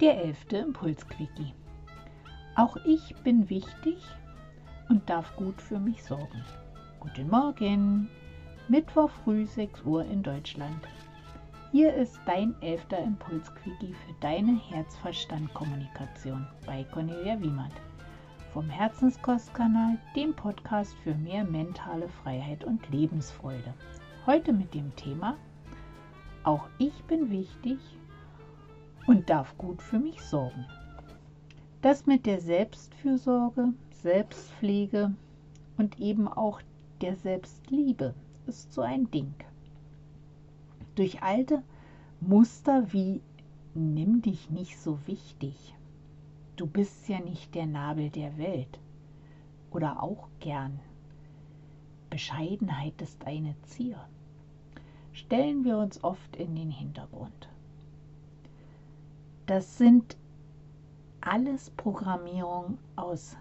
Der elfte Impulsquickie. Auch ich bin wichtig und darf gut für mich sorgen. Guten Morgen, Mittwoch früh 6 Uhr in Deutschland. Hier ist dein elfter Impulsquickie für deine Herzverstand-Kommunikation bei Cornelia Wiemert vom Herzenskostkanal, dem Podcast für mehr mentale Freiheit und Lebensfreude. Heute mit dem Thema Auch ich bin wichtig und darf gut für mich sorgen. Das mit der Selbstfürsorge, Selbstpflege und eben auch der Selbstliebe ist so ein Ding. Durch alte Muster wie nimm dich nicht so wichtig, du bist ja nicht der Nabel der Welt oder auch gern Bescheidenheit ist eine Zier, stellen wir uns oft in den Hintergrund. Das sind alles Programmierungen aus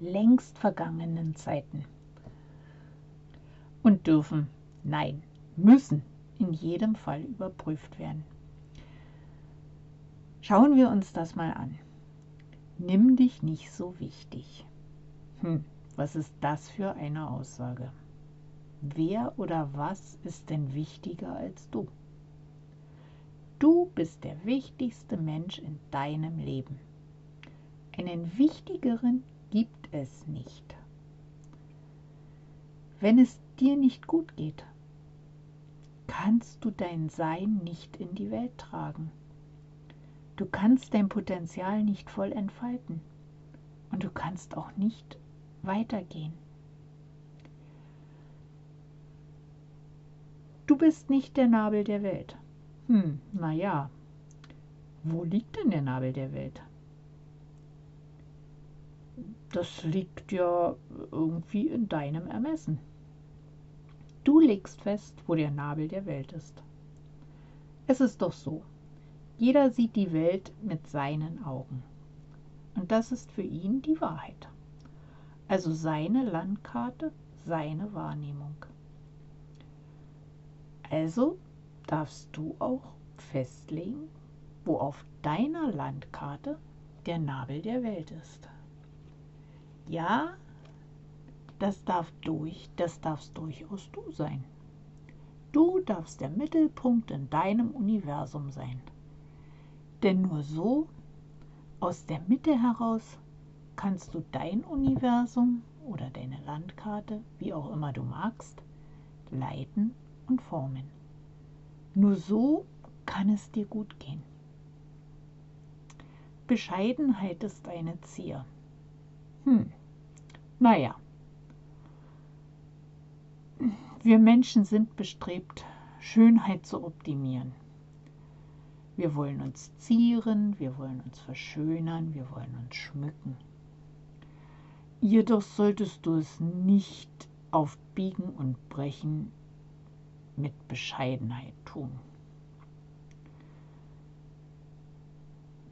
längst vergangenen Zeiten und dürfen, nein, müssen in jedem Fall überprüft werden. Schauen wir uns das mal an. Nimm dich nicht so wichtig. Hm, was ist das für eine Aussage? Wer oder was ist denn wichtiger als du? Du bist der wichtigste Mensch in deinem Leben. Einen wichtigeren gibt es nicht. Wenn es dir nicht gut geht, kannst du dein Sein nicht in die Welt tragen. Du kannst dein Potenzial nicht voll entfalten und du kannst auch nicht weitergehen. Du bist nicht der Nabel der Welt. Hm, naja, wo liegt denn der Nabel der Welt? Das liegt ja irgendwie in deinem Ermessen. Du legst fest, wo der Nabel der Welt ist. Es ist doch so, jeder sieht die Welt mit seinen Augen. Und das ist für ihn die Wahrheit. Also seine Landkarte, seine Wahrnehmung. Also darfst du auch festlegen, wo auf deiner Landkarte der Nabel der Welt ist. Ja, das darf durch, das darfst durchaus du sein. Du darfst der Mittelpunkt in deinem Universum sein. Denn nur so, aus der Mitte heraus, kannst du dein Universum oder deine Landkarte, wie auch immer du magst, leiten und formen. Nur so kann es dir gut gehen. Bescheidenheit ist eine Zier. Hm, naja. Wir Menschen sind bestrebt, Schönheit zu optimieren. Wir wollen uns zieren, wir wollen uns verschönern, wir wollen uns schmücken. Jedoch solltest du es nicht auf Biegen und Brechen mit Bescheidenheit tun.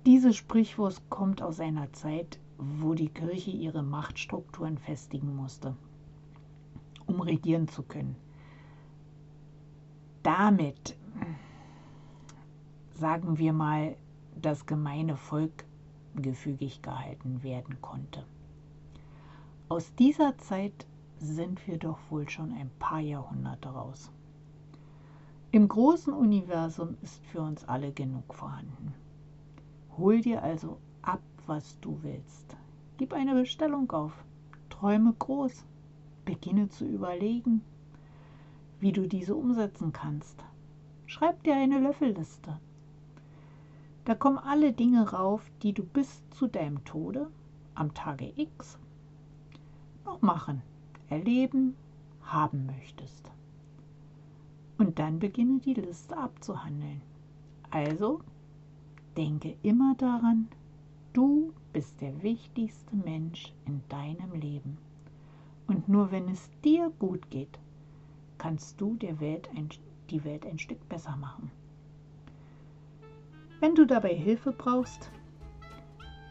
Dieses Sprichwort kommt aus einer Zeit, wo die Kirche ihre Machtstrukturen festigen musste, um regieren zu können. Damit, sagen wir mal, das gemeine Volk gefügig gehalten werden konnte. Aus dieser Zeit sind wir doch wohl schon ein paar Jahrhunderte raus. Im großen Universum ist für uns alle genug vorhanden. Hol dir also ab, was du willst. Gib eine Bestellung auf. Träume groß. Beginne zu überlegen, wie du diese umsetzen kannst. Schreib dir eine Löffelliste. Da kommen alle Dinge rauf, die du bis zu deinem Tode am Tage X noch machen, erleben, haben möchtest. Und dann beginne die Liste abzuhandeln. Also denke immer daran, du bist der wichtigste Mensch in deinem Leben. Und nur wenn es dir gut geht, kannst du der Welt ein, die Welt ein Stück besser machen. Wenn du dabei Hilfe brauchst,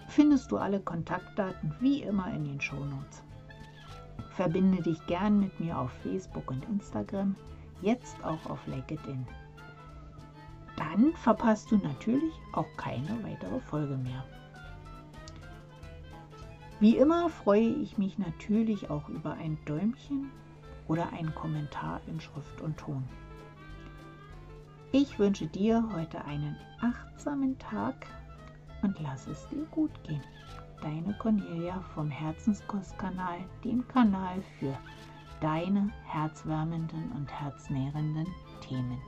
findest du alle Kontaktdaten wie immer in den Shownotes. Verbinde dich gern mit mir auf Facebook und Instagram jetzt auch auf LinkedIn. Dann verpasst du natürlich auch keine weitere Folge mehr. Wie immer freue ich mich natürlich auch über ein Däumchen oder einen Kommentar in Schrift und Ton. Ich wünsche dir heute einen achtsamen Tag und lass es dir gut gehen. Deine Cornelia vom Herzenskostkanal, dem Kanal für deine herzwärmenden und herznährenden Themen.